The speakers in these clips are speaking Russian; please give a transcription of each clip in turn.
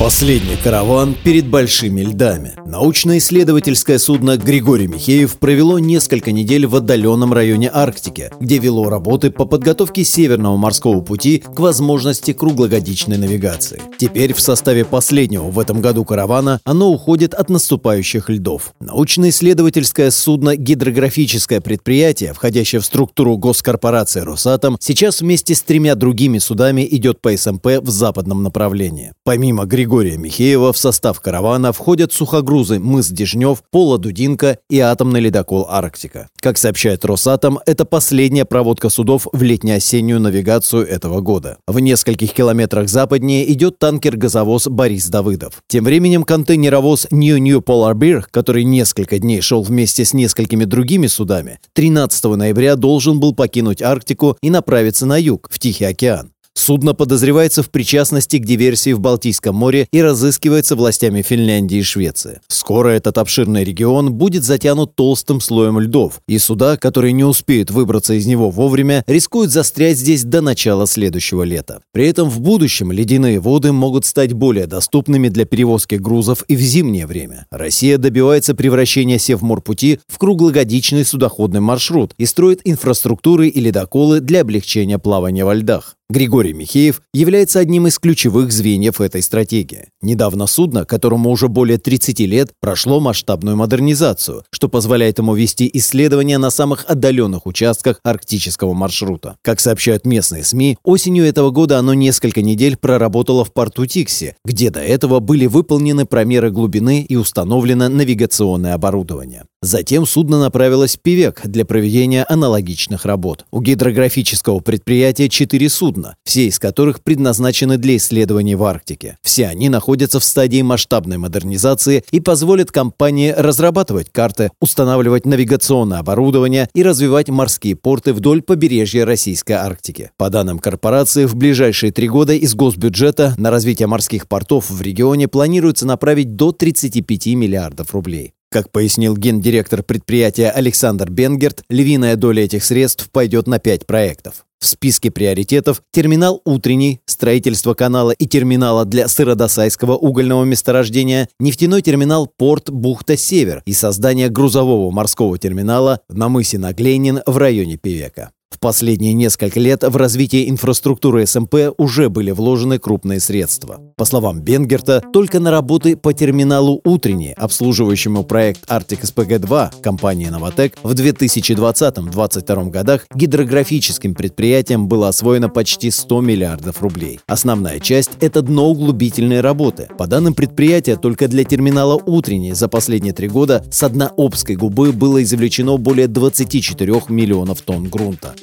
Последний караван перед большими льдами. Научно-исследовательское судно «Григорий Михеев» провело несколько недель в отдаленном районе Арктики, где вело работы по подготовке Северного морского пути к возможности круглогодичной навигации. Теперь в составе последнего в этом году каравана оно уходит от наступающих льдов. Научно-исследовательское судно «Гидрографическое предприятие», входящее в структуру госкорпорации «Росатом», сейчас вместе с тремя другими судами идет по СМП в западном направлении. Помимо Григория Григория Михеева в состав каравана входят сухогрузы «Мыс Дежнев», «Пола Дудинка» и атомный ледокол «Арктика». Как сообщает Росатом, это последняя проводка судов в летне-осеннюю навигацию этого года. В нескольких километрах западнее идет танкер-газовоз «Борис Давыдов». Тем временем контейнеровоз New New Polar Bear, который несколько дней шел вместе с несколькими другими судами, 13 ноября должен был покинуть Арктику и направиться на юг, в Тихий океан. Судно подозревается в причастности к диверсии в Балтийском море и разыскивается властями Финляндии и Швеции. Скоро этот обширный регион будет затянут толстым слоем льдов, и суда, которые не успеют выбраться из него вовремя, рискуют застрять здесь до начала следующего лета. При этом в будущем ледяные воды могут стать более доступными для перевозки грузов и в зимнее время. Россия добивается превращения Севморпути в круглогодичный судоходный маршрут и строит инфраструктуры и ледоколы для облегчения плавания во льдах. Григорий Михеев является одним из ключевых звеньев этой стратегии. Недавно судно, которому уже более 30 лет, прошло масштабную модернизацию, что позволяет ему вести исследования на самых отдаленных участках арктического маршрута. Как сообщают местные СМИ, осенью этого года оно несколько недель проработало в порту Тикси, где до этого были выполнены промеры глубины и установлено навигационное оборудование. Затем судно направилось в Пивек для проведения аналогичных работ. У гидрографического предприятия четыре судна, все из которых предназначены для исследований в Арктике. Все они находятся в стадии масштабной модернизации и позволят компании разрабатывать карты, устанавливать навигационное оборудование и развивать морские порты вдоль побережья Российской Арктики. По данным корпорации, в ближайшие три года из госбюджета на развитие морских портов в регионе планируется направить до 35 миллиардов рублей. Как пояснил гендиректор предприятия Александр Бенгерт, львиная доля этих средств пойдет на пять проектов. В списке приоритетов терминал «Утренний», строительство канала и терминала для сыродосайского угольного месторождения, нефтяной терминал «Порт Бухта-Север» и создание грузового морского терминала на мысе Наглейнин в районе Певека. Последние несколько лет в развитие инфраструктуры СМП уже были вложены крупные средства. По словам Бенгерта, только на работы по терминалу «Утренний», обслуживающему проект «Арктик СПГ-2» компании «Новотек», в 2020-2022 годах гидрографическим предприятием было освоено почти 100 миллиардов рублей. Основная часть – это дноуглубительные работы. По данным предприятия, только для терминала «Утренний» за последние три года с дна Обской губы было извлечено более 24 миллионов тонн грунта.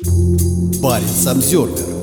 Парень Самсервер